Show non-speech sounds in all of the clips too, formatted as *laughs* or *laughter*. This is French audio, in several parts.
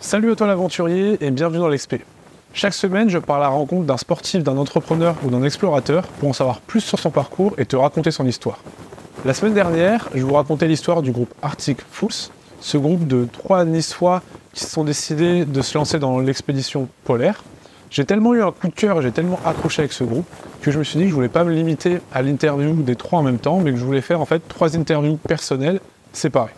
Salut à toi l'aventurier et bienvenue dans l'XP. Chaque semaine, je pars à la rencontre d'un sportif, d'un entrepreneur ou d'un explorateur pour en savoir plus sur son parcours et te raconter son histoire. La semaine dernière, je vous racontais l'histoire du groupe Arctic Fools, ce groupe de trois Niçois qui se sont décidés de se lancer dans l'expédition polaire. J'ai tellement eu un coup de cœur, j'ai tellement accroché avec ce groupe que je me suis dit que je voulais pas me limiter à l'interview des trois en même temps, mais que je voulais faire en fait trois interviews personnelles séparées.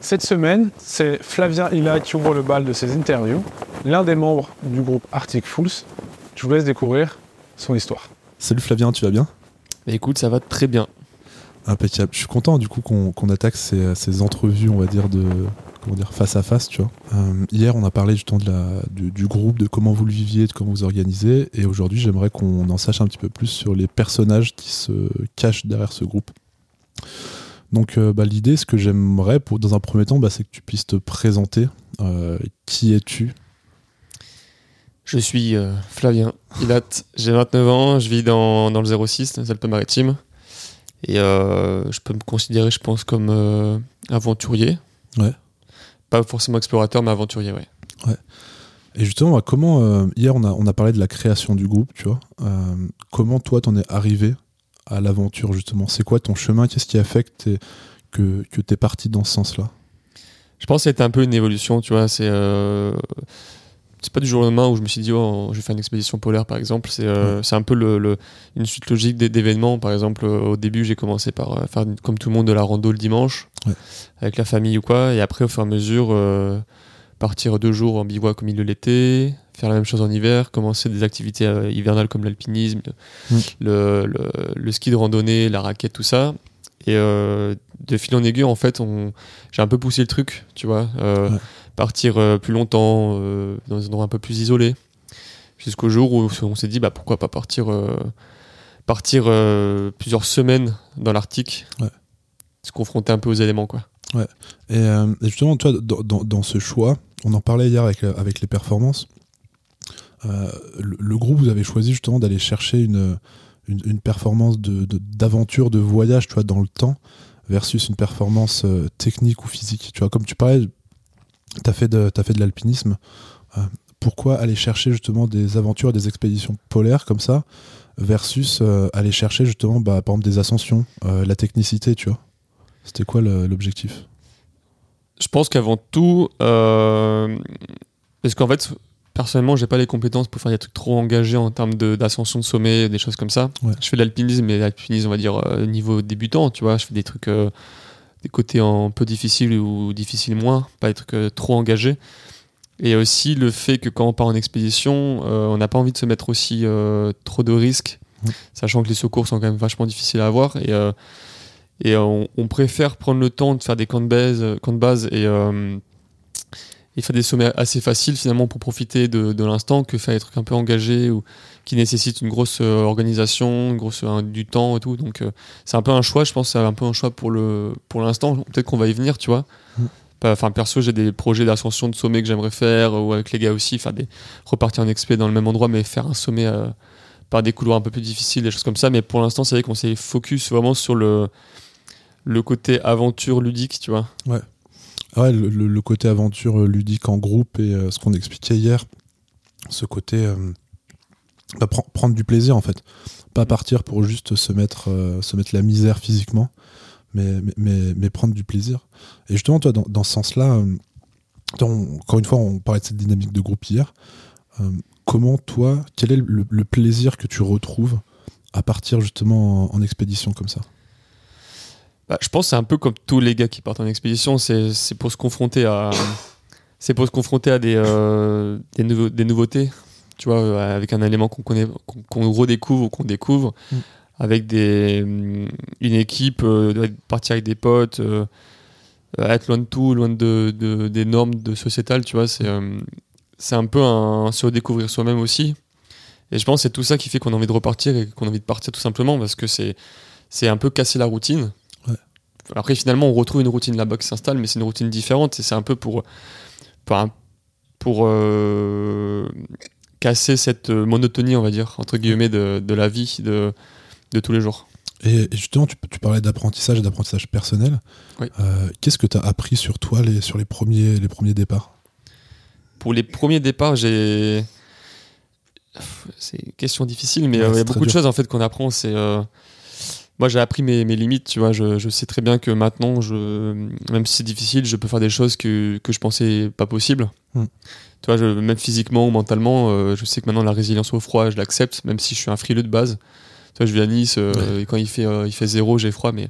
Cette semaine, c'est Flavien Hilla qui ouvre le bal de ces interviews, l'un des membres du groupe Arctic Fools. Je vous laisse découvrir son histoire. Salut Flavien, tu vas bien? Bah écoute, ça va très bien. Impeccable. Je suis content du coup qu'on attaque ces, ces entrevues, on va dire, de comment dire, face à face, tu vois. Euh, hier, on a parlé justement de la, du, du groupe, de comment vous le viviez, de comment vous organisez. Et aujourd'hui, j'aimerais qu'on en sache un petit peu plus sur les personnages qui se cachent derrière ce groupe. Donc, euh, bah, l'idée, ce que j'aimerais, pour, dans un premier temps, bah, c'est que tu puisses te présenter. Euh, qui es-tu? Je suis euh, Flavien Hilat, j'ai 29 ans, je vis dans, dans le 06, dans les Alpes-Maritimes. Et je peux me considérer, je pense, comme aventurier. Ouais. Pas forcément explorateur, mais aventurier, ouais. Et justement, bah, comment hier on a, on a parlé de la création du groupe, tu vois. Comment toi t'en es arrivé à l'aventure justement C'est quoi ton chemin? Qu'est-ce qui a fait que que, que t'es parti dans ce sens-là? Je pense que c'était un peu une évolution, tu vois. C'est euh, c'est pas du jour au lendemain où je me suis dit, oh, je vais faire une expédition polaire, par exemple. C'est euh, un peu le, le- une suite logique d'é- d'événements. Par exemple, euh, au début, j'ai commencé par faire, comme tout le monde, de la rando le dimanche, Ouais. avec la famille ou quoi. Et après, au fur et à mesure, euh, partir deux jours en bivouac au milieu de l'été, faire la même chose en hiver, commencer des activités euh, hivernales comme l'alpinisme, Mm. le, le, le ski de randonnée, la raquette, tout ça. Et euh, de fil en aiguille, en fait, on, j'ai un peu poussé le truc, tu vois. Euh, Ouais. Partir plus longtemps, dans des endroits un peu plus isolés. Jusqu'au jour où on s'est dit, bah, pourquoi pas partir, partir plusieurs semaines dans l'Arctique. Ouais. Se confronter un peu aux éléments, quoi. Et, euh, et justement, toi, dans, dans- dans ce choix, on en parlait hier avec, avec les performances. Euh, le, groupe, vous avez choisi justement d'aller chercher une, une, performance de- de- d'aventure, de, voyage, tu vois, dans le temps, versus une performance euh, technique ou physique. Tu vois, comme tu parlais, tu as fait de, de l'alpinisme. Euh, pourquoi aller chercher justement des aventures, des expéditions polaires comme ça, versus aller chercher justement, bah, par exemple, des ascensions, la technicité, tu vois? C'était quoi l'objectif? Je pense qu'avant tout, euh, parce qu'en fait, personnellement, j'ai pas les compétences pour faire des trucs trop engagés en termes d'ascension de, sommet, des choses comme ça. Ouais. Je fais de l'alpinisme, mais l'alpinisme, on va dire, euh, niveau débutant, tu vois. Je fais des trucs, euh, des côtés un peu difficiles ou difficiles moins, pas des trucs euh, trop engagés. Et aussi le fait que quand on part en expédition, on n'a pas envie de se mettre aussi trop de risques, sachant que les secours sont quand même vachement difficiles à avoir. Et, et on, on préfère prendre le temps de faire des camps de base, camps de base et, euh, et faire des sommets assez faciles finalement pour profiter de, de l'instant que faire des trucs un peu engagés ou qui nécessitent une grosse euh, organisation, une grosse, un- du temps et tout. Donc euh, c'est un peu un choix, je pense, c'est un peu un choix pour le pour l'instant. Peut-être qu'on va y venir, tu vois. Mm. Enfin perso, j'ai des projets d'ascension de sommet que j'aimerais faire ou avec les gars aussi, faire des repartir en expé dans le même endroit, mais faire un sommet euh, par des couloirs un peu plus difficiles, des choses comme ça. Mais pour l'instant, c'est vrai qu'on s'est focus vraiment sur le le côté aventure ludique, tu vois. Ah le, côté aventure euh, ludique en groupe et euh, ce qu'on expliquait hier, ce côté euh, bah, pren- prendre du plaisir en fait, pas partir pour juste se mettre la misère physiquement, mais mais, prendre du plaisir. Et justement toi dans, ce sens-là, encore une fois on parlait de cette dynamique de groupe hier. comment toi, quel est le, plaisir que tu retrouves à partir justement en, en expédition comme ça? Bah, je pense que c'est un peu comme tous les gars qui partent en expédition, c'est c'est pour se confronter à c'est pour se confronter à des, euh, des, nouveaux- des nouveautés, tu vois, euh, avec un élément qu'on connaît, qu'on redécouvre ou qu'on découvre, Mm. avec des, hum, une équipe, euh, partir avec des potes, euh, être loin de tout, loin de, de- des normes de sociétal, tu vois, c'est c'est un peu un se redécouvrir soi-même aussi. Et je pense que c'est tout ça qui fait qu'on a envie de repartir et qu'on a envie de partir tout simplement parce que c'est c'est un peu casser la routine. Après, finalement, on retrouve une routine là-bas qui s'installe, mais c'est une routine différente et c'est un peu pour, pour, euh, casser cette monotonie, on va dire, entre guillemets, de, de la vie de, de tous les jours. Et, justement, tu, tu parlais d'apprentissage et d'apprentissage personnel. Oui. Euh, Qu'est-ce que tu as appris sur toi les, sur les premiers, les premiers départs? Pour les premiers départs, j'ai. C'est une question difficile, mais Ouais, euh, il y a beaucoup de choses en fait qu'on apprend. C'est euh, moi j'ai appris mes, mes limites, tu vois. Je, je sais très bien que maintenant, je, même si c'est difficile, je peux faire des choses que, que je pensais pas possible. Hmm. Tu vois, je, même physiquement ou mentalement, euh, je sais que maintenant la résilience au froid, je l'accepte, même si je suis un frileux de base. Tu vois, je vis à Nice euh, et quand il fait, euh, il fait zéro, j'ai froid, mais,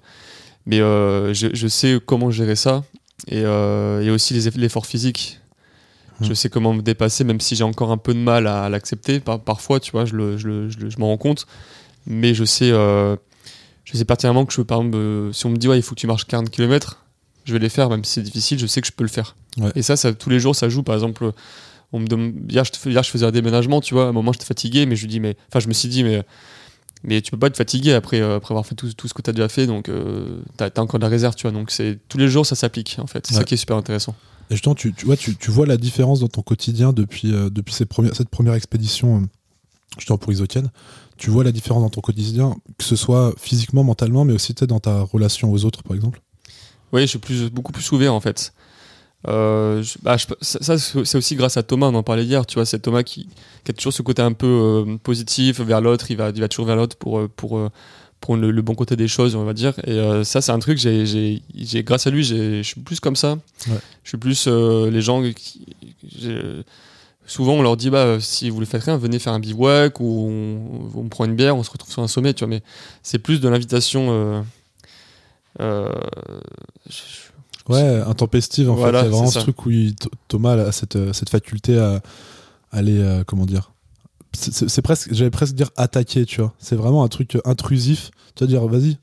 mais je, je sais comment gérer ça. Et, et aussi l'effort physique. Hmm. Je sais comment me dépasser, même si j'ai encore un peu de mal à, à l'accepter. Par- parfois, tu vois, je, le, je, le- je, m'en rends compte. Mais je sais, je sais pertinemment que je par exemple, euh, si on me dit, ouais, il faut que tu marches 40 km, je vais les faire, même si c'est difficile, je sais que je peux le faire. Ouais. Et ça, ça, tous les jours, ça joue. Par exemple, on me demande, hier, je, hier, je faisais un déménagement, tu vois, à un moment, j'étais fatigué, mais je dis, mais, enfin, je me suis dit, mais, mais tu peux pas être fatigué après, euh, après avoir fait tout, tout ce que tu as déjà fait, donc euh, t'as as encore de la réserve, tu vois. Donc, c'est tous les jours, ça s'applique, en fait. C'est ça qui est super intéressant. Et justement, tu, tu, vois, tu, tu vois la différence dans ton quotidien depuis, euh, depuis ces premières, cette première expédition, justement pour Isoken. Tu vois la différence dans ton quotidien, que ce soit physiquement, mentalement, mais aussi dans ta relation aux autres, par exemple? Oui, je suis plus, beaucoup plus ouvert en fait. Euh, je- bah, je- ça, c'est aussi grâce à Thomas, on en parlait hier, tu vois, c'est Thomas qui, qui a toujours ce côté un peu euh, positif vers l'autre, il va, il va toujours vers l'autre pour, euh, pour, pour le, le bon côté des choses, on va dire. Et euh, ça, c'est un truc, j'ai, j'ai, j'ai- grâce à lui, je suis plus comme ça. Ouais. Je suis plus les gens qui. Souvent, on leur dit, bah, si vous ne faites rien, venez faire un bivouac ou on, on prend une bière, on se retrouve sur un sommet, tu vois. Mais c'est plus de l'invitation. euh, euh, je- Ouais, intempestive, en Voilà, fait. Il y a vraiment ce truc où il- Thomas a cette, euh, cette faculté à aller, euh, comment dire c'est- presque, j'allais presque dire attaquer, tu vois. C'est vraiment un truc intrusif. Tu vas dire, vas-y,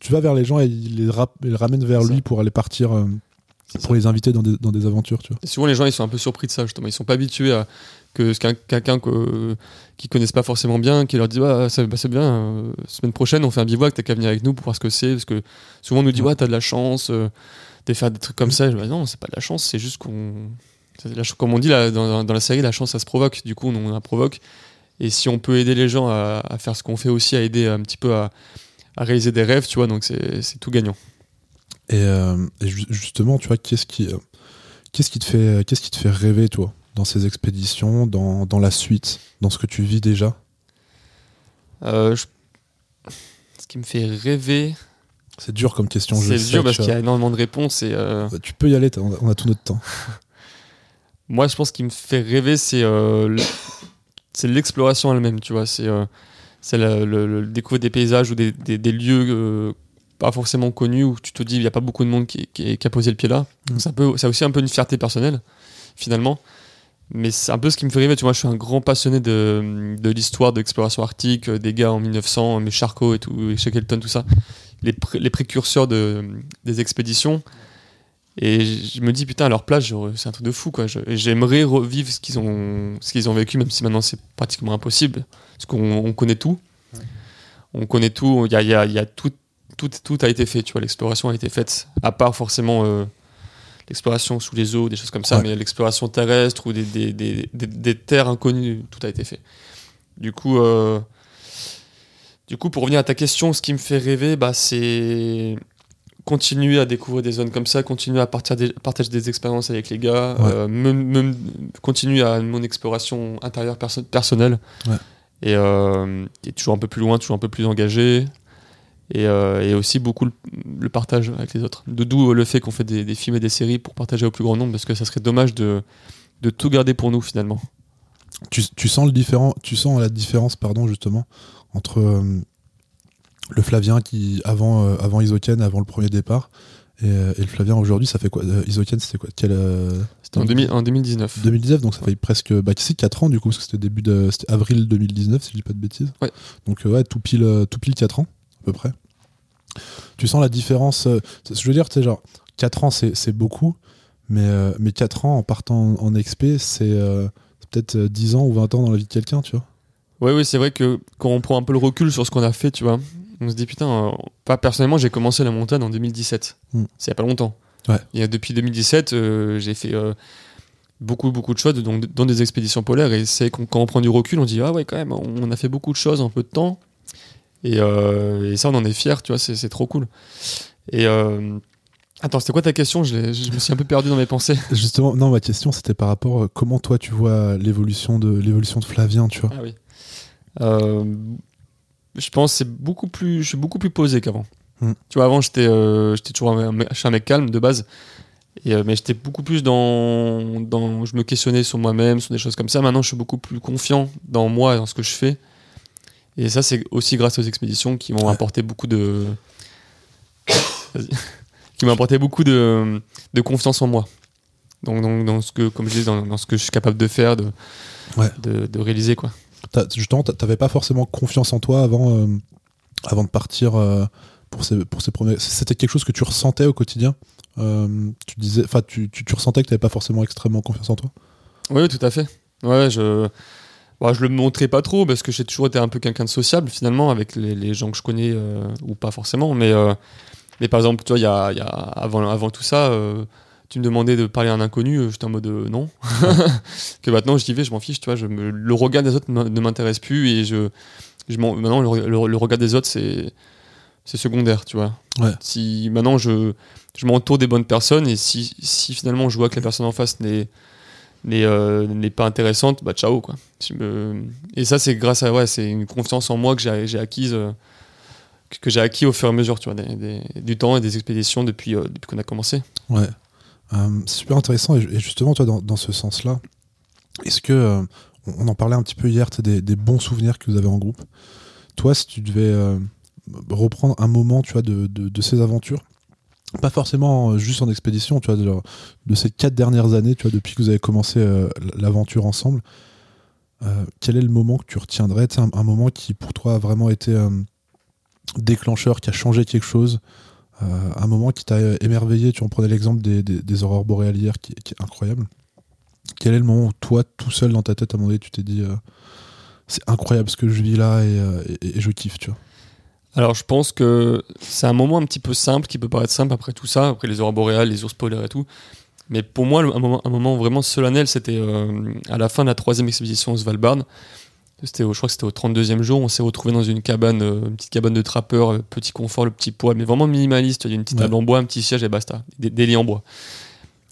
tu vas vers les gens et il les, il les ramène vers lui ça. pour aller partir, pour les inviter dans des, dans des aventures, tu vois. Et souvent, les gens, ils sont un peu surpris de ça, justement. Ils sont pas habitués à que qu'un- quelqu'un que, qui connaissent pas forcément bien, qui leur dit, bah, ça passer bien, euh, semaine prochaine, on fait un bivouac, t'as qu'à venir avec nous pour voir ce que c'est. Parce que souvent, on nous dit, Ouais. ouais, t'as de la chance euh, de faire des trucs comme ça. Et je dis, bah, non, c'est pas de la chance, c'est juste qu'on. c'est Comme on dit là, dans, dans la série, la chance, ça se provoque. Du coup, on, on la provoque. Et si on peut aider les gens à, à faire ce qu'on fait aussi, à aider un petit peu à, à réaliser des rêves, tu vois, donc c'est c'est tout gagnant. Et, euh, et justement, tu vois, qu'est-ce qui, euh, qu'est-ce qui te fait, qu'est-ce qui te fait rêver, toi, dans ces expéditions, dans, dans la suite, dans ce que tu vis déjà? Euh, je- Ce qui me fait rêver, C'est dur comme question. je c'est sais, dur parce qu'il y a énormément de réponses et euh, Tu peux y aller, on a, on a tout notre temps. *laughs* moi je pense qu'il me fait rêver c'est euh, l'exploration elle-même tu vois c'est euh, le, le- le découvrir des paysages ou des, des- des lieux pas forcément connus où tu te dis il n'y a pas beaucoup de monde qui, qui- qui a posé le pied là Mm. Donc c'est un peu c'est aussi un peu une fierté personnelle finalement mais c'est un peu ce qui me fait rêver tu vois je suis un grand passionné de, de l'histoire de l'exploration arctique euh, des gars en 1900 mais Charcot et tout et Shackleton tout ça les, pré- les précurseurs de, des expéditions et je me dis, putain, à leur place, c'est un truc de fou, quoi. Je- J'aimerais revivre ce qu'ils ont, ce qu'ils ont vécu, même si maintenant c'est pratiquement impossible. Parce qu'on on connaît tout. On connaît tout. Il y a, il y a- y a tout, tout, tout a été fait, tu vois. L'exploration a été faite. À part forcément euh, l'exploration sous les eaux, des choses comme ça, Ouais. mais l'exploration terrestre ou des, des, des, des- des terres inconnues, tout a été fait. Du coup, euh, du coup, pour revenir à ta question, ce qui me fait rêver, bah, c'est continuer à découvrir des zones comme ça, continuer à partager des expériences avec les gars, Ouais. euh, me- me- continuer à mon exploration intérieure perso- personnelle. Ouais. Et, euh, et toujours un peu plus loin, toujours un peu plus engagé. Et, euh, et aussi beaucoup le, le partage avec les autres. De d'où le fait qu'on fait des, des films et des séries pour partager au plus grand nombre, parce que ça serait dommage de, de tout garder pour nous finalement. tu, tu sens le différent, tu sens la différence, pardon, justement, entre euh, le Flavien qui avant euh, avant Isoken, avant le premier départ, et, euh, et le Flavien aujourd'hui, ça fait quoi Isoken, c'était quoi Quel C'était en, 2000 en 2019. 2019, donc ça fait presque bah, c'est 4 ans du coup, parce que c'était début de c'était avril 2019 si je dis pas de bêtises. Ouais. Donc ouais, tout pile tout pile 4 ans à peu près. Tu sens la différence euh, je veux dire, tu sais genre 4 ans c'est beaucoup, mais euh, mais 4 ans en partant en, en expé, c'est euh, c'est peut-être euh, 10 ans ou 20 ans dans la vie de quelqu'un, tu vois. Oui, oui, c'est vrai que quand on prend un peu le recul sur ce qu'on a fait, tu vois, on se dit putain, pas personnellement, j'ai commencé la montagne en 2017. Mm. C'est il y a pas longtemps. Ouais. Et depuis 2017, euh, j'ai fait beaucoup, beaucoup de choses, donc, dans des expéditions polaires. Et c'est quand on prend du recul, on dit ah ouais, quand même, on a fait beaucoup de choses en peu de temps. Et, euh, et ça, on en est fiers, tu vois, c'est c'est trop cool. Et euh, attends, c'était quoi ta question? Je, me suis un peu perdu dans mes pensées. *laughs* Justement, non, ma question c'était par rapport à comment toi tu vois l'évolution de l'évolution de Flavien, tu vois? Ah oui. Euh, je pense que c'est beaucoup plus, je suis beaucoup plus posé qu'avant. Hmm. Tu vois, avant j'étais, euh, j'étais toujours un, mec- je suis un mec calme de base, et, euh, mais j'étais beaucoup plus dans, dans, je me questionnais sur moi-même, sur des choses comme ça. Maintenant, je suis beaucoup plus confiant dans moi et dans ce que je fais. Et ça, c'est aussi grâce aux expéditions qui m'ont Ouais. apporté beaucoup de, qui m'ont apporté beaucoup de, de confiance en moi. Donc, donc dans ce que, comme je disais, dans, dans ce que je suis capable de faire, de, Ouais. de, de réaliser quoi. Justement, t'a- t'avais pas forcément confiance en toi avant, euh, avant de partir euh, pour ces, pour ces premiers. C'était quelque chose que tu ressentais au quotidien. Euh, tu disais, enfin, tu, tu, tu ressentais que t'avais pas forcément extrêmement confiance en toi? Oui, tout à fait. Ouais, je, bah, je le montrais pas trop parce que j'ai toujours été un peu quelqu'un de sociable finalement avec les, les gens que je connais euh, ou pas forcément. Mais, euh, mais par exemple, tu vois, y a, il y a- avant, avant tout ça, euh, tu me demandais de parler à un inconnu, j'étais en mode non. *laughs* que maintenant, je dis vais, je m'en fiche, tu vois. Je me- le regard des autres ne m'intéresse plus et je, je maintenant, le, le- le regard des autres, c'est c'est secondaire, tu vois. Ouais. Si maintenant je, je m'entoure des bonnes personnes et si, si finalement je vois que la personne en face n'est n'est euh, n'est pas intéressante, bah ciao quoi. Et ça c'est grâce à ouais, c'est une confiance en moi que j'ai acquise euh, que j'ai acquis au fur et à mesure, tu vois, du temps et des expéditions depuis euh, depuis qu'on a commencé. Ouais. C'est super intéressant. Et, justement, toi, dans, dans ce sens-là, est-ce que. on, en parlait un petit peu hier, des, des bons souvenirs que vous avez en groupe. Toi, si tu devais reprendre un moment, tu vois, de, de ces aventures, pas forcément euh, juste en expédition, tu vois, de, ces quatre dernières années, tu vois, depuis que vous avez commencé euh, l'aventure ensemble, euh, quel est le moment que tu retiendrais, un, moment qui pour toi a vraiment été euh, déclencheur, qui a changé quelque chose, un moment qui t'a émerveillé, tu en prenais l'exemple des, aurores boréalières qui, est incroyable. Quel est le moment où toi, tout seul dans ta tête, à un moment donné, tu t'es dit c'est incroyable ce que je vis là et, je kiffe. Alors je pense que c'est un moment un petit peu simple qui peut paraître simple après tout ça, après les aurores boréales, les ours polaires et tout. Mais pour moi, le- un moment, un moment vraiment solennel, c'était euh, à la fin de la troisième expédition au Svalbard. C'était, au- je crois que c'était au 32e jour. On s'est retrouvé dans une cabane, euh, une petite cabane de trappeur, euh, petit confort, le petit poids, mais vraiment minimaliste. Il y a une petite Ouais. table en bois, un petit siège et basta. Des, des lits en bois.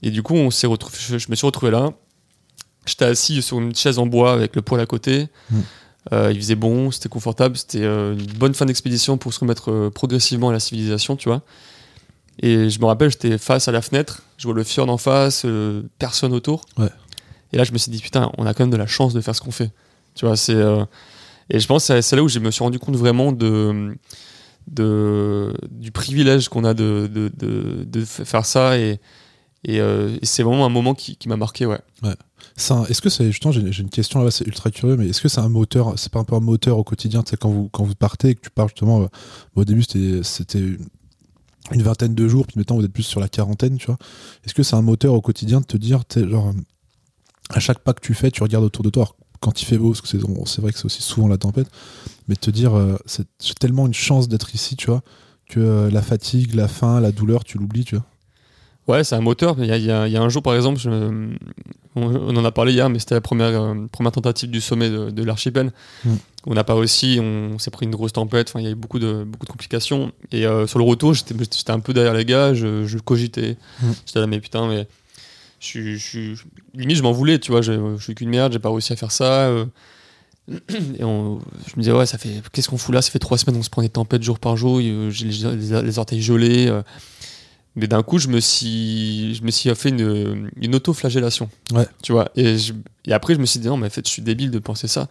Et du coup, on s'est retrouvé, je, je me suis retrouvé là. J'étais assis sur une chaise en bois avec le poêle à côté. Mm. Euh, il faisait bon, c'était confortable. C'était euh, une bonne fin d'expédition pour se remettre euh, progressivement à la civilisation, tu vois. Et je me rappelle, j'étais face à la fenêtre, je vois le fjord en face, personne autour. Ouais. Et là, je me suis dit, putain, on a quand même de la chance de faire ce qu'on fait. Tu vois, c'est. Et je pense que c'est- là où je me suis rendu compte vraiment de, de, du privilège qu'on a de, de, de, faire ça. Et, et, et c'est vraiment un moment qui, qui m'a marqué, ouais. Est-ce que c'est justement j'ai une question là, c'est ultra curieux, mais est-ce que c'est un moteur, c'est pas un peu un moteur au quotidien, tu sais, quand vous quand vous partez et que tu pars justement, euh, au début c'était une- vingtaine de jours, puis maintenant vous êtes plus sur la quarantaine, tu vois. Est-ce que c'est un moteur au quotidien de te dire, genre à chaque pas que tu fais, tu regardes autour de toi. Quand il fait beau, parce que c'est vrai que c'est aussi souvent la tempête, mais de te dire, euh, c'est tellement une chance d'être ici, tu vois, que euh, la fatigue, la faim, la douleur, tu l'oublies, tu vois. Ouais, c'est un moteur. Il y a, il y un jour, par exemple, je- on, on en a parlé hier, mais c'était la première, euh, première tentative du sommet de, de l'archipel. Mm. On n'a pas réussi, on, s'est pris une grosse tempête, il y a eu beaucoup de, beaucoup de complications. Et euh, sur le retour, j'étais un peu derrière les gars, je, je cogitais. Mm. J'étais là, mais putain, mais je je limite, je m'en voulais, tu vois, je, suis qu'une merde, j'ai pas réussi à faire ça. euh. *clears throat* Et on- je me disais, ouais, ça fait. Qu'est-ce qu'on fout là? Ça fait trois semaines, on se prend des tempêtes jour par jour, j'ai les orteils gelés. Mais d'un coup, je me suis, je me suis fait une, une auto-flagellation. Ouais. Tu vois. Et, je- et après, je me suis dit, non, mais en fait, je suis débile de penser ça.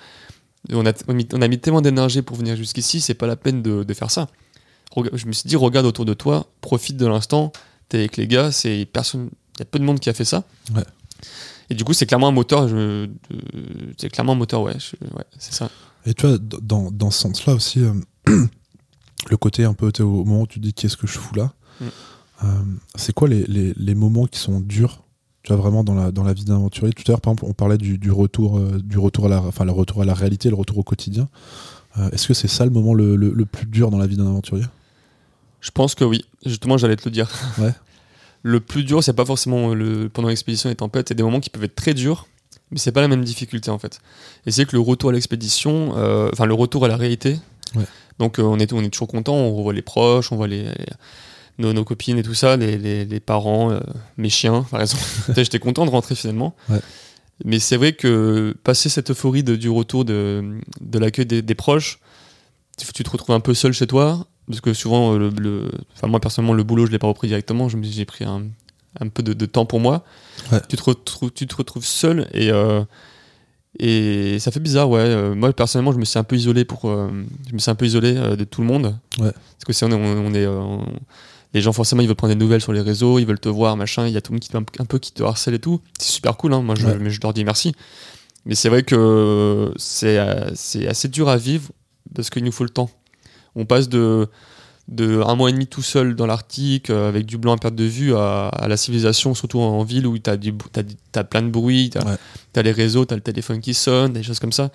On a, on a mis, on a mis tellement d'énergie pour venir jusqu'ici, c'est pas la peine de, de faire ça. Je me suis dit, regarde autour de toi, profite de l'instant, t'es avec les gars, c'est personne, il y a peu de monde qui a fait ça. Ouais. Et du coup, c'est clairement un moteur, c'est clairement un moteur, ouais, je- ouais c'est ça. Et tu vois, dans, dans ce sens-là aussi, euh, *clears throat* le côté un peu, au moment où tu te dis qu'est-ce que je fous là, Mm. Euh, c'est quoi les, les, les moments qui sont durs, tu vois, vraiment dans la, dans la vie d'un aventurier? Tout à l'heure, par exemple, on parlait du, du retour, euh, du retour à la, enfin, le retour à la réalité, le retour au quotidien. Euh, Est-ce que c'est ça le moment le, le, le plus dur dans la vie d'un aventurier? Je pense que oui. Justement, j'allais te le dire. Ouais. *laughs* Le plus dur, c'est pas forcément le, pendant l'expédition et tempêtes. C'est des moments qui peuvent être très durs, mais c'est pas la même difficulté en fait. Et c'est que le retour à l'expédition, euh, enfin le retour à la réalité, Ouais. Donc on, est, on est toujours content, on revoit les proches, on voit les, nos, nos, copines et tout ça, les, les, les parents, mes chiens, par exemple. *laughs* J'étais content de rentrer finalement. Ouais. Mais c'est vrai que passer cette euphorie de, du retour de, de l'accueil des, des, proches, tu te retrouves un peu seul chez toi, parce que souvent, le, le enfin moi personnellement, le boulot, je l'ai pas repris directement, j'ai pris un, un, peu de, de, temps pour moi. Ouais. Tu, te retrouves, tu te retrouves seul et, euh, et ça fait bizarre, ouais. Euh, moi personnellement, je me suis un peu isolé pour, euh, je me suis un peu isolé de tout le monde. Ouais. Parce que si on est, on, on est on, les gens forcément ils veulent prendre des nouvelles sur les réseaux, ils veulent te voir, machin, il y a tout le monde qui un peu qui te harcèle et tout. C'est super cool, hein, moi je, ouais. mais je leur dis merci. Mais c'est vrai que c'est c'est assez dur à vivre parce qu'il nous faut le temps. On passe de de un mois et demi tout seul dans l'Arctique euh, avec du blanc à perte de vue à, à la civilisation, surtout en, ville où tu as, as, plein de bruit, tu as, ouais. as, les réseaux, tu as le téléphone qui sonne, des choses comme ça.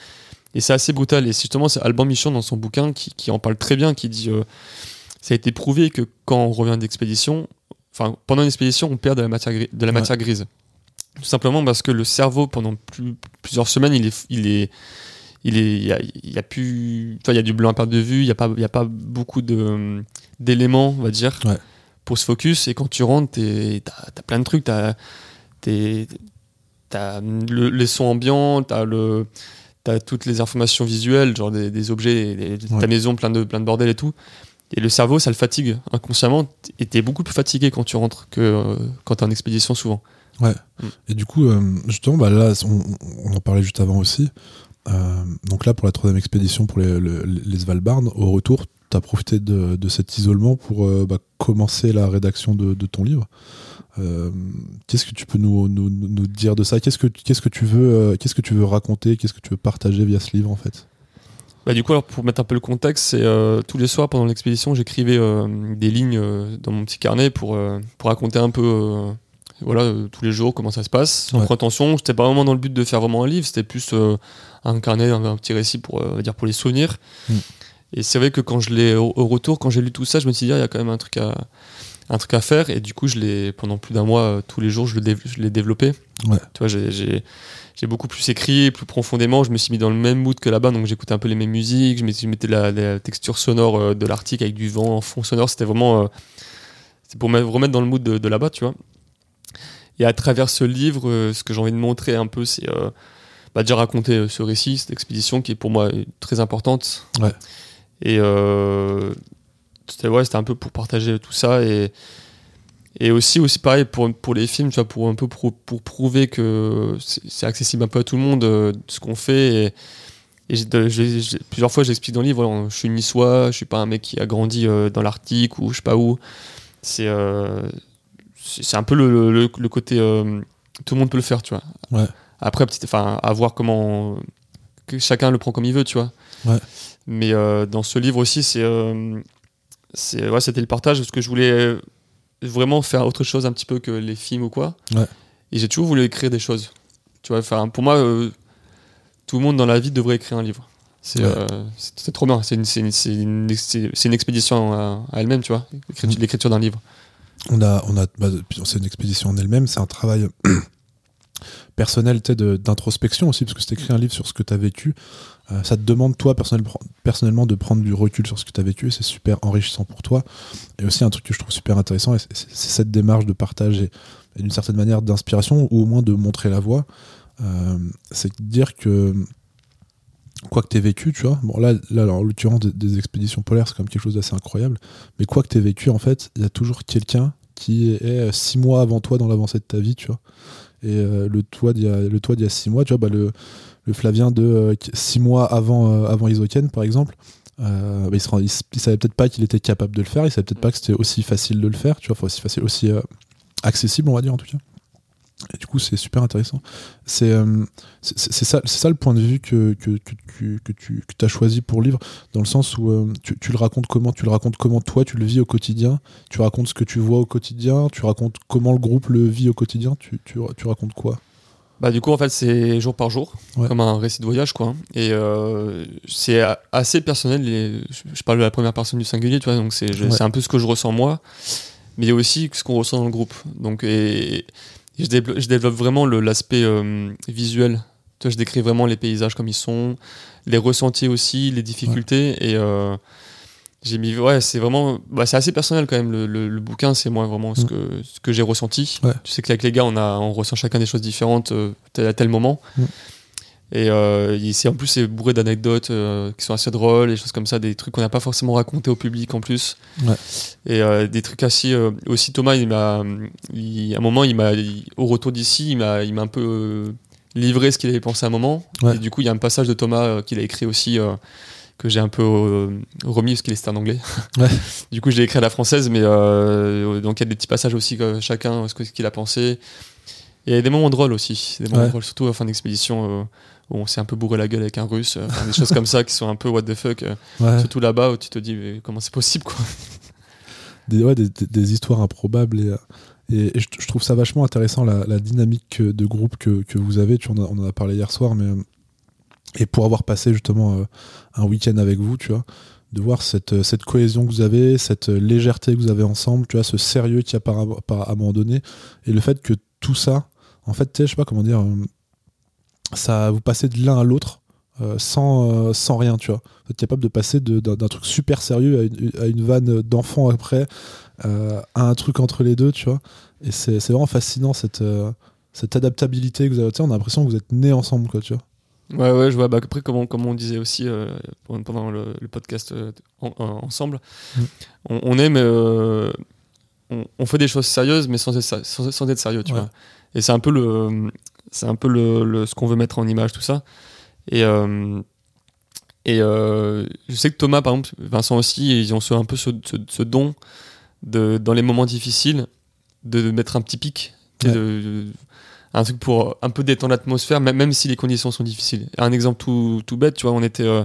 Et c'est assez brutal. Et justement, c'est Alban Michon dans son bouquin qui, qui, en parle très bien, qui dit euh, ça a été prouvé que quand on revient d'expédition, enfin pendant une expédition, on perd de la matière, grise, de la matière ouais. grise. Tout simplement parce que le cerveau, pendant plus, plusieurs semaines, il est, il est, il est, il y a, il y a plus, enfin il y a du blanc à perte de vue, il y a pas, il y a pas beaucoup de d'éléments, on va dire, ouais. pour se focus. Et quand tu rentres, t'as as plein de trucs, t'as as le, les sons ambiants, t'as le T'as toutes les informations visuelles, genre des, des objets, des, ouais. ta maison plein de, plein de bordel et tout. Et le cerveau, ça le fatigue inconsciemment. Et t'es beaucoup plus fatigué quand tu rentres que euh, quand t'es en expédition souvent. Ouais. Mm. Et du coup, euh, justement, bah là, on, on, en parlait juste avant aussi. Euh, donc là, pour la troisième expédition pour les, les, les Svalbard, au retour, tu as profité de, de, cet isolement pour euh, bah, commencer la rédaction de, de ton livre. Euh, qu'est-ce que tu peux nous, nous, nous dire de ça? Qu'est-ce que qu'est-ce que tu veux euh, qu'est-ce que tu veux raconter? Qu'est-ce que tu veux partager via ce livre en fait? Bah, du coup, alors pour mettre un peu le contexte, c'est euh, tous les soirs pendant l'expédition, j'écrivais euh, des lignes euh, dans mon petit carnet pour, pour raconter un peu, voilà, tous les jours comment ça se passe, sans Ouais. prétention. J'étais pas vraiment dans le but de faire vraiment un livre, c'était plus un carnet, un, un, petit récit pour, dire, pour les souvenirs. Mm. Et c'est vrai que quand je l'ai au, au, retour, quand j'ai lu tout ça, je me suis dit, ah, il y a quand même un truc à, un truc à faire. Et du coup, je l'ai pendant plus d'un mois, tous les jours, je l'ai développé. Ouais. Tu vois, j'ai j'ai beaucoup plus écrit, plus profondément. Je me suis mis dans le même mood que là-bas, donc j'écoutais un peu les mêmes musiques. Je mettais, je mettais la, la, texture sonore euh, de l'Arctique avec du vent en fond sonore. C'était vraiment. Euh, c'est pour me remettre dans le mood de, de là-bas, tu vois. Et à travers ce livre, euh, ce que j'ai envie de montrer un peu, c'est euh, bah, déjà raconter euh, ce récit, cette expédition qui est pour moi très importante. Ouais. Et euh, c'était ouais, un peu pour partager tout ça. Et. Et aussi, aussi pareil pour, pour les films, tu vois, pour un peu pour, pour prouver que c'est accessible un peu à tout le monde euh, ce qu'on fait. Et, et j ai, j ai, j ai, plusieurs fois, j'explique dans le livre, voilà, je suis niçois, je suis pas un mec qui a grandi euh, dans l'Arctique ou je sais pas où. C'est euh, c'est un peu le, le, le côté tout le monde peut le faire, tu vois. Ouais. Après, enfin, à voir comment que chacun le prend comme il veut, tu vois. Ouais. Mais dans ce livre aussi, c'est c'est ouais, c'était le partage parce que je voulais vraiment faire autre chose un petit peu que les films ou quoi. Ouais. Et j'ai toujours voulu écrire des choses. Tu vois, enfin, pour moi, euh, tout le monde dans la vie devrait écrire un livre. C'est ouais. euh, trop bien. C'est une, une, une, une, expédition à, à elle-même, tu vois, l'écriture d'un livre. On a, on a, bah, c'est une expédition en elle-même. C'est un travail *clears throat* personnel d'introspection aussi, parce que c'est écrit un livre sur ce que tu as vécu. Euh, ça te demande, toi, personnel, personnellement, de prendre du recul sur ce que tu as vécu. C'est super enrichissant pour toi. Et aussi, un truc que je trouve super intéressant, c'est cette démarche de partage et, et d'une certaine manière d'inspiration, ou au moins de montrer la voie. Euh, c'est de dire que quoi que tu aies vécu, tu vois, bon là, là en l'occurrence des, des, expéditions polaires, c'est quand même quelque chose d'assez incroyable, mais quoi que tu aies vécu, en fait, il y a toujours quelqu'un qui est six mois avant toi dans l'avancée de ta vie, tu vois. Et euh, le toi d'il y, y, a six mois, tu vois, bah, le, le Flavien de euh, six mois avant, euh, avant Isoken, par exemple, euh, bah, il, savait peut-être pas qu'il était capable de le faire, il savait peut-être pas que c'était aussi facile de le faire, tu vois, aussi facile, aussi euh, accessible, on va dire en tout cas. Et du coup, c'est super intéressant. C'est euh, ça, le point de vue que, que, que, tu, que as choisi pour le livre, dans le sens où euh, tu, le racontes comment Tu le racontes comment toi tu le vis au quotidien Tu racontes ce que tu vois au quotidien Tu racontes comment le groupe le vit au quotidien tu, tu racontes quoi? Bah du coup en fait c'est jour par jour ouais. comme un récit de voyage quoi et euh, c'est assez personnel les, je parle de la première personne du singulier tu vois donc c'est ouais. un peu ce que je ressens moi mais il y a aussi ce qu'on ressent dans le groupe donc et, je développe, je développe vraiment l'aspect euh, visuel. Tu vois, je décris vraiment les paysages comme ils sont, les ressentis aussi, les difficultés. Ouais. Et, euh, j'ai mis ouais c'est vraiment bah, c'est assez personnel quand même le, le, le bouquin c'est moi vraiment ce Mm. que ce que j'ai ressenti Ouais. tu sais qu'avec les gars on a on ressent chacun des choses différentes euh, à tel moment Mm. et euh, en plus c'est bourré d'anecdotes euh, qui sont assez drôles des choses comme ça des trucs qu'on n'a pas forcément raconté au public en plus Ouais. et euh, des trucs assez euh, aussi Thomas il m'a à un moment il m'a au retour d'ici il m'a il m'a un peu livré ce qu'il avait pensé à un moment Ouais. et du coup il y a un passage de Thomas qu'il a écrit aussi que j'ai un peu euh, remis parce qu'il était en anglais. Ouais. *laughs* du coup, j'ai écrit à la française, mais euh, donc il y a des petits passages aussi, que chacun, ce qu'il a pensé. Et il y a des moments drôles aussi, des moments Ouais. drôles, surtout à la fin d'expédition euh, où on s'est un peu bourré la gueule avec un russe, euh, enfin, des choses comme ça qui sont un peu what the fuck. euh, Ouais. Surtout là-bas où tu te dis, mais comment c'est possible quoi? Des, histoires improbables et, euh, je, je trouve ça vachement intéressant la, la dynamique que- de groupe que, que vous avez. Tu, on, a- on en a parlé hier soir, mais euh, et pour avoir passé justement euh, un week-end avec vous, tu vois, de voir cette, euh, cette cohésion que vous avez, cette euh, légèreté que vous avez ensemble, tu vois, ce sérieux qu'il y a par, par- et le fait que tout ça, en fait, tu sais, je sais pas comment dire, ça vous passez de l'un à l'autre sans, sans rien, tu vois. Vous êtes capable de passer d'un truc super sérieux à une, vanne d'enfant après, à un truc entre les deux, tu vois. Et c'est vraiment fascinant cette, cette adaptabilité que vous avez. Tu sais, on a l'impression que vous êtes nés ensemble, quoi, tu vois. Ouais, ouais, je vois. Bah, après, comme on, comme on disait aussi euh, pendant- le, le podcast euh, en- en- ensemble, Mm. on, on aime. euh, on, on fait des choses sérieuses, mais sans être, sa- sans, sans être sérieux, tu Ouais. vois. Et c'est un peu le, c'est un peu le, le- ce qu'on veut mettre en image, tout ça. Et euh, et euh, je sais que Thomas, par exemple, Vincent aussi, ils ont ce, un peu ce, ce- ce don de, dans les moments difficiles, de mettre un petit pic, Ouais. de- un truc pour un peu détendre l'atmosphère, même, si les conditions sont difficiles. Un exemple tout, tout bête, tu vois, on était, euh,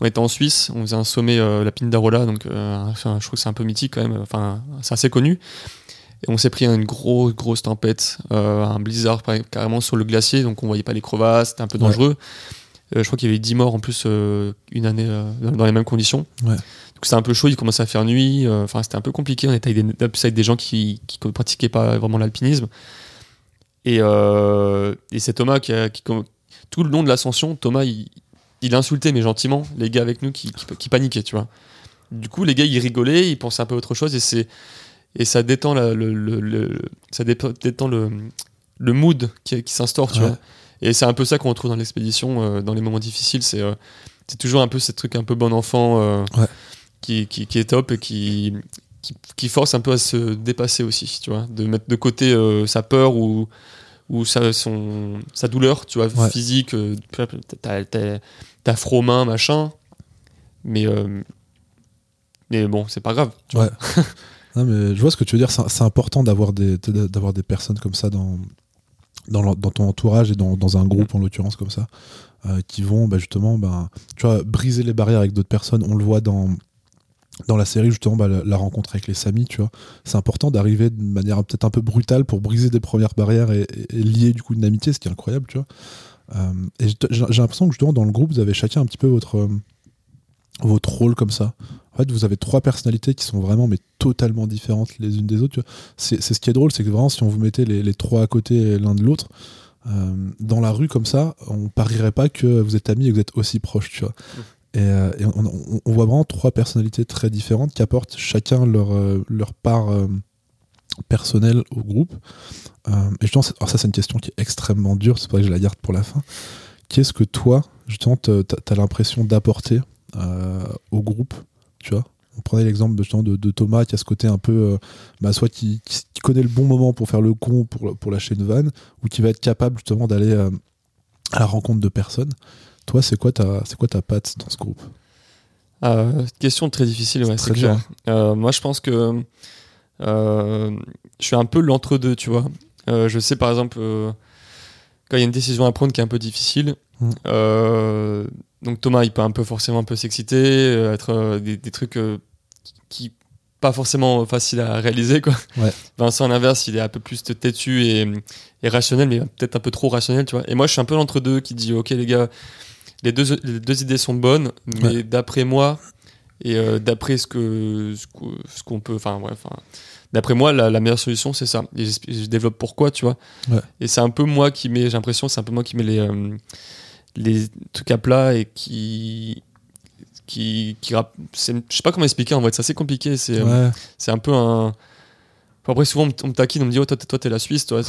on était en Suisse, on faisait un sommet, euh, la Pindarola, donc euh, je trouve que c'est un peu mythique quand même, enfin, c'est assez connu. Et on s'est pris une grosse, grosse tempête, euh, un blizzard carrément sur le glacier, donc on voyait pas les crevasses, c'était un peu dangereux. Euh, je crois qu'il y avait 10 morts en plus euh, une année euh, dans- les mêmes conditions. Ouais. Donc c'était un peu chaud, il commençait à faire nuit, euh, enfin c'était un peu compliqué, on était avec des, avec des gens qui, qui ne pratiquaient pas vraiment l'alpinisme. Et, euh, et c'est Thomas qui, a, qui- tout le long de l'ascension, Thomas il, il insultait mais gentiment les gars avec nous qui, qui, qui paniquaient, tu vois. Du coup les gars ils rigolaient, ils pensaient un peu à autre chose et c'est et ça détend la- le, le- le- ça détend le, le mood qui, qui s'instaure, tu Ouais. vois. Et c'est un peu ça qu'on retrouve dans l'expédition, euh, dans les moments difficiles. C'est euh, c'est toujours un peu ce truc un peu bon enfant euh, Ouais. qui, qui, qui est top et qui, qui, qui force un peu à se dépasser aussi, tu vois. De mettre de côté euh, sa peur ou, ou sa, son, sa douleur, tu vois, Ouais. physique. euh, T'as froid aux mains, machin. Mais, euh, mais bon, c'est pas grave. tu vois. Ouais. *laughs* Non, mais je vois ce que tu veux dire. C'est important d'avoir des, d'avoir des personnes comme ça dans, dans, ton entourage et dans, dans un groupe, en l'occurrence, comme ça, euh, qui vont bah, justement bah, tu vois, briser les barrières avec d'autres personnes. On le voit dans, dans la série, justement, bah, la, rencontre avec les Samis, tu vois. C'est important d'arriver de manière peut-être un peu brutale pour briser des premières barrières et, lier du coup une amitié, ce qui est incroyable, tu vois. Euh, et j'ai l'impression que justement, dans le groupe, vous avez chacun un petit peu votre, euh, votre rôle comme ça. En fait, vous avez trois personnalités qui sont vraiment mais totalement différentes les unes des autres. C'est ce qui est drôle, c'est que vraiment, si on vous mettait les, les trois à côté l'un de l'autre, euh, dans la rue comme ça, on parierait pas que vous êtes amis et que vous êtes aussi proches, tu vois. Et, euh, on, voit vraiment trois personnalités très différentes qui apportent chacun leur, euh, leur part euh, personnelle au groupe. Et c'est- alors ça, c'est une question qui est extrêmement dure, c'est pour ça que je la garde pour la fin. Qu'est-ce que toi, justement, t'as as, l'impression d'apporter au groupe, tu vois? On prenait l'exemple de, justement de, de Thomas qui a ce côté un peu, bah, soit qui, qui- connaît le bon moment pour faire le con pour, pour lâcher une vanne, ou qui va être capable justement d'aller à la rencontre de personnes. Toi, c'est quoi ta, c'est quoi ta patte dans ce groupe? Euh, question très difficile, ouais, très clair. Euh, moi, je pense que euh, je suis un peu l'entre-deux, tu vois. Euh, je sais, par exemple, quand il y a une décision à prendre qui est un peu difficile, Mm. euh, donc Thomas, il peut un peu forcément un peu s'exciter, être des, des trucs qui pas forcément faciles à réaliser, quoi. Ouais. Vincent, à l'inverse, il est un peu plus têtu et, et rationnel, mais peut-être un peu trop rationnel, tu vois. Et moi, je suis un peu l'entre-deux qui dit, ok, les gars, les deux, les deux idées sont bonnes, mais d'après moi, et euh, d'après ce que ce qu'on peut enfin bref enfin, d'après moi la, la meilleure solution c'est ça et je développe pourquoi tu vois Ouais. et c'est un peu moi qui mets j'ai l'impression c'est un peu moi qui mets les euh, les trucs à plat et qui qui, qui je sais pas comment expliquer en fait, c'est assez compliqué. C'est, euh, Ouais. c'est un peu un. Après, souvent, on me- taquine, on me dit, oh, toi, t'es- la Suisse, toi,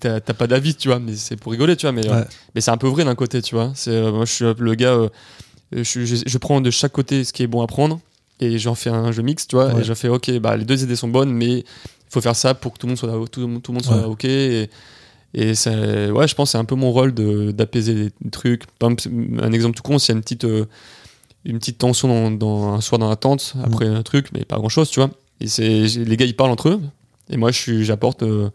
t'as pas d'avis, tu vois, mais c'est pour rigoler, tu vois, mais, euh, mais c'est un peu vrai d'un côté, tu vois. C'est, euh, moi, je suis le gars, euh, je, je, je prends de chaque côté ce qui est bon à prendre, et j'en fais un jeu mix, tu vois, Ouais. et je fais, ok, bah, les deux idées sont bonnes, mais il faut faire ça pour que tout le monde soit, tout, le monde- tout le monde soit Ouais. ok, et, et c'est, ouais, je pense que c'est un peu mon rôle d'apaiser les trucs. Par exemple, un exemple tout con, s'il y a une petite, une petite tension dans, dans- un soir dans la tente, Mm. après un truc, mais pas grand chose, tu vois. Et c'est, les gars, ils parlent entre eux, et moi, je suis, j'apporte euh,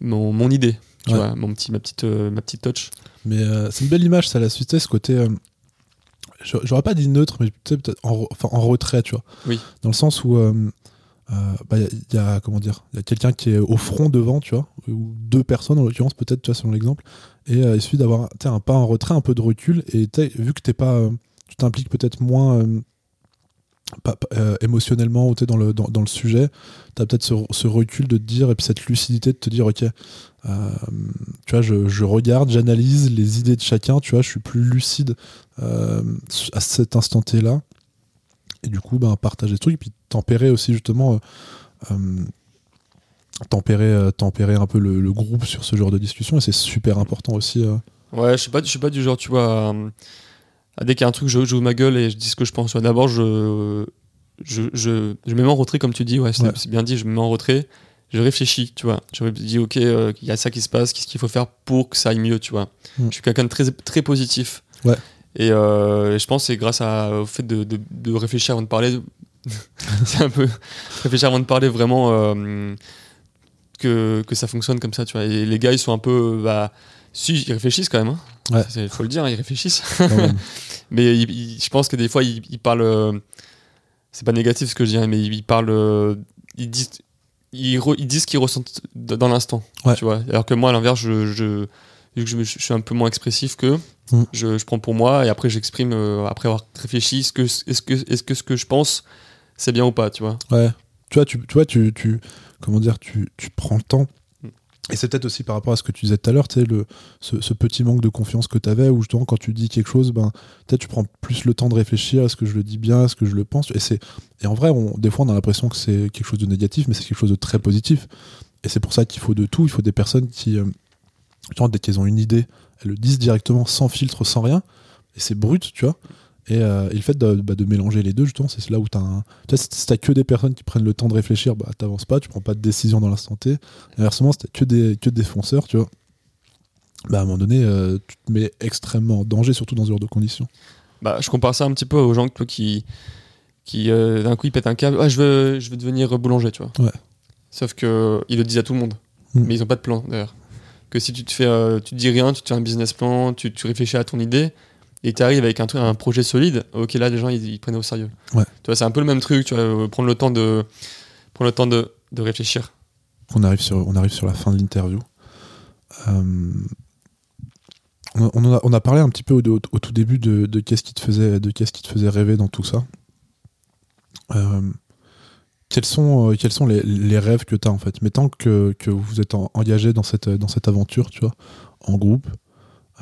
mon, mon idée, tu Ouais. vois, mon petit, ma, petite, euh, ma petite touch. Mais euh, c'est une belle image, ça, la sais, ce côté. euh, j'a- J'aurais pas dit neutre, mais peut-être en, enfin, en retrait, tu vois. Oui. Dans le sens où. bah, Il y, a- comment dire Il y a quelqu'un qui est au front devant, tu vois, ou deux personnes en l'occurrence, peut-être, tu vois, selon l'exemple. Et il suffit d'avoir un pas en retrait, un peu de recul. Et vu que t'es pas. tu t'impliques peut-être moins. Pas- euh, émotionnellement ou dans le, dans, dans le sujet, tu as peut-être ce, recul de te dire, et puis cette lucidité de te dire, ok, euh, tu vois, je, je regarde, j'analyse les idées de chacun, tu vois, je suis plus lucide euh, à cet instant T-là. Et du coup, ben, partager ce truc, et puis tempérer aussi justement, tempérer, tempérer un peu le, groupe sur ce genre de discussion, et c'est super important aussi. Ouais, je suis pas, suis pas du genre, tu vois, dès qu'il y a un truc, je joue ma gueule et je dis ce que je pense. D'abord, je, je, je, je me mets en retrait, comme tu dis, ouais, c'est Ouais. bien dit, je me mets en retrait, je réfléchis, tu vois. Je me dis, ok, euh, il y a ça qui se passe, qu'est-ce qu'il faut faire pour que ça aille mieux, tu vois. Mm. Je suis quelqu'un de très, très positif. Ouais. Et euh, je pense que c'est grâce à, au fait de, de, de réfléchir avant de parler. *laughs* c'est un peu réfléchir avant de parler vraiment euh, que, que ça fonctionne comme ça, tu vois. Et les gars, ils sont un peu. Bah, si, ils réfléchissent quand même. Hein. Ouais. Il faut le dire, ils réfléchissent. *laughs* *laughs* Mais ils- ils- je pense que des fois, ils, ils parlent. euh, c'est pas négatif ce que je dis, hein, mais ils, parlent. euh, ils disent. Ils, re- disent ce qu'ils ressentent dans l'instant. Ouais. Tu vois. Alors que moi, à l'inverse, je, je, vu que je, suis un peu moins expressif qu'eux, Mm. je, prends pour moi et après j'exprime, euh, après avoir réfléchi, ce que, est-ce que, est-ce que ce que je pense, c'est bien ou pas, tu vois. Ouais. Tu vois, tu, tu vois, tu, tu- comment dire, tu, tu prends le temps. Mm. Et c'est peut-être aussi par rapport à ce que tu disais tout à l'heure, le, ce, ce petit manque de confiance que tu avais, où justement, quand tu dis quelque chose, ben, peut-être tu prends plus le temps de réfléchir, est-ce que je le dis bien, est-ce que je le pense. Et, c'est, et en vrai, on, des fois, on a l'impression que c'est quelque chose de négatif, mais c'est quelque chose de très positif. Et c'est pour ça qu'il faut de tout. Il faut des personnes qui, euh, genre, dès qu'elles ont une idée, elles le disent directement, sans filtre, sans rien. Et c'est brut, tu vois. Et, euh, et le fait de, bah, de mélanger les deux, justement, c'est là où tu as un. Tu vois, si t'as que des personnes qui prennent le temps de réfléchir, bah, t'avances pas, tu prends pas de décision dans l'instant T. Inversement, si t'as que des, que des fonceurs, tu vois, bah, à un moment donné, euh, tu te mets extrêmement en danger, surtout dans ce genre de conditions. Bah, je compare ça un petit peu aux gens toi, qui, qui euh, d'un coup, ils pètent un câble. Ah, je veux, je veux devenir boulanger, tu vois. Ouais. Sauf que ils le disent à tout le monde. Mm. Mais ils ont pas de plan, d'ailleurs. Que si tu te fais, tu te dis rien, tu te fais un business plan, tu, tu réfléchis à ton idée, et tu arrives avec un, un projet solide, ok, là, les gens, ils, ils prennent au sérieux. Ouais. Tu vois, c'est un peu le même truc, tu vois, euh, prendre le temps de, prendre le temps de, de réfléchir. On arrive sur, on arrive sur la fin de l'interview. Euh, on, on a, on a parlé un petit peu au, au- au tout début de, de qu'est-ce qui te faisait, de qu'est-ce qui te faisait rêver dans tout ça. Euh, quels sont, quels sont les, les rêves que tu as en fait? Mais tant que, que vous êtes en- engagé dans cette, dans cette aventure, tu vois, en groupe,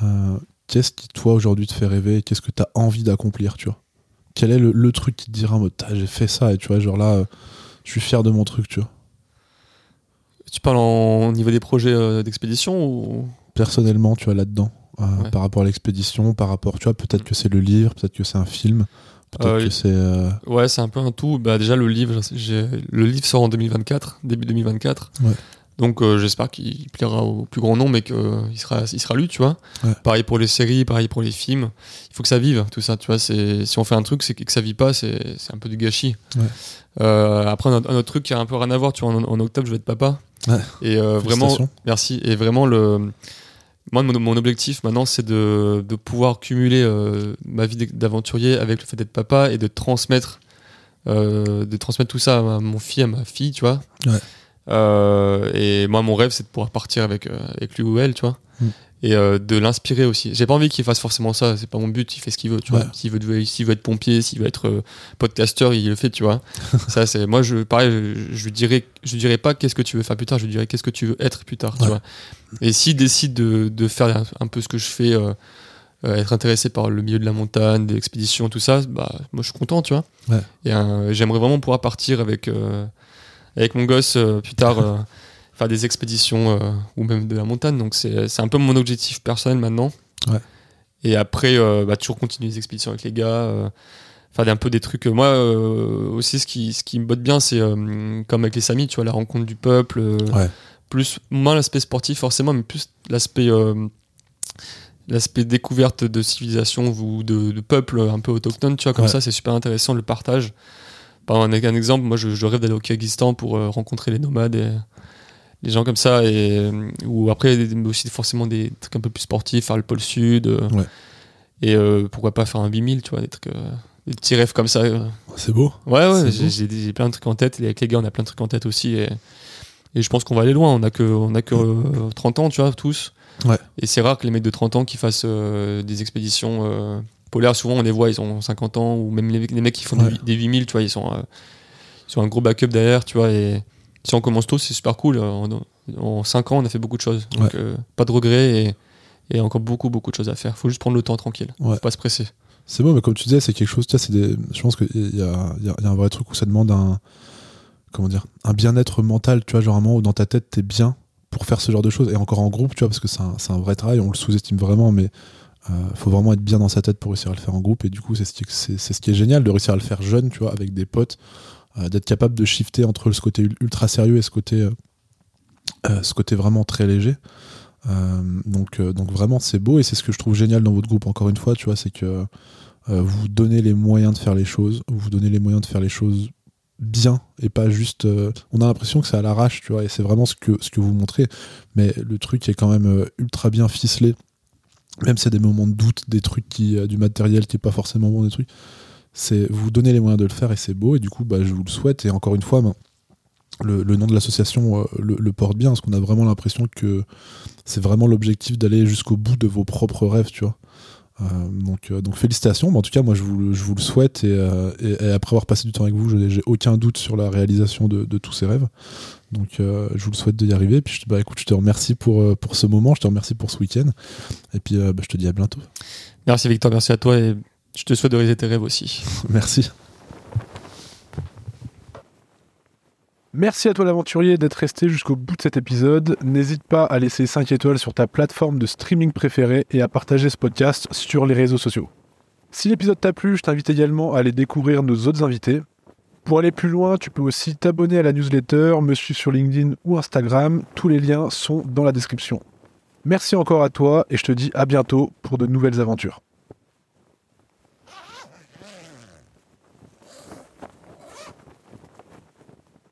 euh, qu'est-ce qui toi aujourd'hui te fait rêver Qu'est-ce que tu as envie d'accomplir, tu vois? Quel est le, le truc qui te dira, en mode, Ah, j'ai fait ça, et tu vois, genre là, euh, je suis fier de mon truc, tu vois? Tu parles en, au niveau des projets euh, d'expédition ou? Personnellement, tu vois, là-dedans, euh, Ouais. par rapport à l'expédition, par rapport, tu vois, peut-être que c'est le livre, peut-être que c'est un film, peut-être que c'est... Ouais, c'est un peu un tout. Bah, déjà, le livre, le livre sort en 2024, début 2024. Ouais. Donc, euh, j'espère qu'il plaira au plus grand nombre et qu'il sera, il sera lu, tu vois. Ouais. Pareil pour les séries, pareil pour les films. Il faut que ça vive, tout ça, tu vois. C'est, si on fait un truc c'est que ça vit pas, c'est, un peu du gâchis. Ouais. Euh, après, un autre, un autre truc qui a un peu rien à voir, tu vois, en, en octobre, je vais être papa. Ouais. Et euh, vraiment, merci. Et vraiment, le, moi, mon, mon objectif maintenant, c'est de, de pouvoir cumuler euh, ma vie d'aventurier avec le fait d'être papa et de transmettre, euh, de transmettre tout ça à mon fils, à ma fille, tu vois. Euh, et moi, mon rêve, c'est de pouvoir partir avec, euh, avec lui ou elle, tu vois. Mm. Et euh, de l'inspirer aussi. J'ai pas envie qu'il fasse forcément ça, c'est pas mon but, il fait ce qu'il veut, tu vois. S'il veut, s'il veut être pompier, s'il veut être euh, podcasteur, il le fait, tu vois. *laughs* ça, c'est moi, je, pareil, je, je lui dirais, je dirais pas qu'est-ce que tu veux faire plus tard, je lui dirais qu'est-ce que tu veux être plus tard, tu vois. Et s'il décide de, de faire un, peu ce que je fais, euh, être intéressé par le milieu de la montagne, des expéditions, tout ça, bah, moi je suis content, tu vois. Ouais. Et euh, j'aimerais vraiment pouvoir partir avec, euh, avec mon gosse euh, plus tard, euh, *laughs* faire des expéditions euh, ou même de la montagne. Donc c'est un peu mon objectif personnel maintenant. Ouais. Et après, bah, toujours continuer les expéditions avec les gars, faire un peu des trucs. Moi euh, aussi, ce qui, ce qui me botte bien, c'est euh, comme avec les Samis, tu vois, la rencontre du peuple. euh, Ouais. Plus, moins l'aspect sportif forcément, mais plus l'aspect. l'aspect découverte de civilisation ou de, de peuple un peu autochtone, tu vois, comme Ouais. ça, c'est super intéressant le partage. Par un, un exemple, moi, je, je rêve d'aller au Kyrgyzstan pour euh, rencontrer les nomades et les gens comme ça, et euh, ou après mais aussi forcément des trucs un peu plus sportifs, faire le pôle sud, euh, Ouais. et pourquoi pas faire un 8000, tu vois, des trucs, des petits rêves comme ça. C'est beau. Ouais, ouais, j'ai- plein de trucs en tête. Et avec les gars, on a plein de trucs en tête aussi. Et, et je pense qu'on va aller loin. On a que, on a que euh, 30 ans, tu vois, tous. Ouais. Et c'est rare que les mecs de 30 ans qui fassent euh, des expéditions polaires. Souvent, on les voit, ils ont 50 ans. Ou même les, les mecs qui font Ouais. des, des 8000, tu vois, ils sont, euh, ils un gros backup derrière, tu vois. Et si on commence tôt, c'est super cool. En, en 5 ans, on a fait beaucoup de choses. Donc, euh, pas de regrets et, et encore beaucoup, beaucoup de choses à faire. Faut juste prendre le temps tranquille. Ouais. Faut pas se presser. C'est beau, mais comme tu disais, c'est quelque chose. Tu vois, c'est des. Je pense qu'il y a, y, a, il y a un vrai truc où ça demande un. Comment dire Un bien-être mental, tu vois, genre un moment où dans ta tête, t'es bien pour faire ce genre de choses. Et encore en groupe, tu vois, parce que c'est un, c'est un vrai travail, on le sous-estime vraiment, mais euh, faut vraiment être bien dans sa tête pour réussir à le faire en groupe. Et du coup, c'est ce, qui- est génial de réussir à le faire jeune, tu vois, avec des potes, euh, d'être capable de shifter entre ce côté ul- ultra sérieux et ce côté, euh, ce côté vraiment très léger. Donc, donc vraiment, c'est beau et c'est ce que je trouve génial dans votre groupe, encore une fois, tu vois, c'est que vous donnez les moyens de faire les choses, vous donnez les moyens de faire les choses bien et pas juste. on a l'impression que c'est à l'arrache, tu vois, et c'est vraiment ce que, ce que vous montrez, mais le truc est quand même ultra bien ficelé. Même si c'est des moments de doute, des trucs qui, euh, du matériel qui est pas forcément bon, des trucs, c'est vous donnez les moyens de le faire et c'est beau. Et du coup, bah, je vous le souhaite. Et encore une fois, ben, le, le nom de l'association euh, le, le porte bien parce qu'on a vraiment l'impression que c'est vraiment l'objectif d'aller jusqu'au bout de vos propres rêves, tu vois. Euh, donc, euh, donc félicitations, mais en tout cas moi je vous, le- je vous le souhaite et, euh, et- et après avoir passé du temps avec vous, j'ai aucun doute sur la réalisation de, de tous ces rêves. Donc euh, je vous le souhaite d'y arriver. Puis je, te- bah, écoute, je te remercie pour, pour ce moment, je te remercie pour ce week-end. Et puis euh, bah, je te dis à bientôt. Merci Victor, merci à toi et je te souhaite de réaliser tes rêves aussi. *laughs* Merci. Merci à toi l'aventurier d'être resté jusqu'au bout de cet épisode. N'hésite pas à laisser 5 étoiles sur ta plateforme de streaming préférée et à partager ce podcast sur les réseaux sociaux. Si l'épisode t'a plu, je t'invite également à aller découvrir nos autres invités. Pour aller plus loin, tu peux aussi t'abonner à la newsletter, me suivre sur LinkedIn ou Instagram. Tous les liens sont dans la description. Merci encore à toi et je te dis à bientôt pour de nouvelles aventures.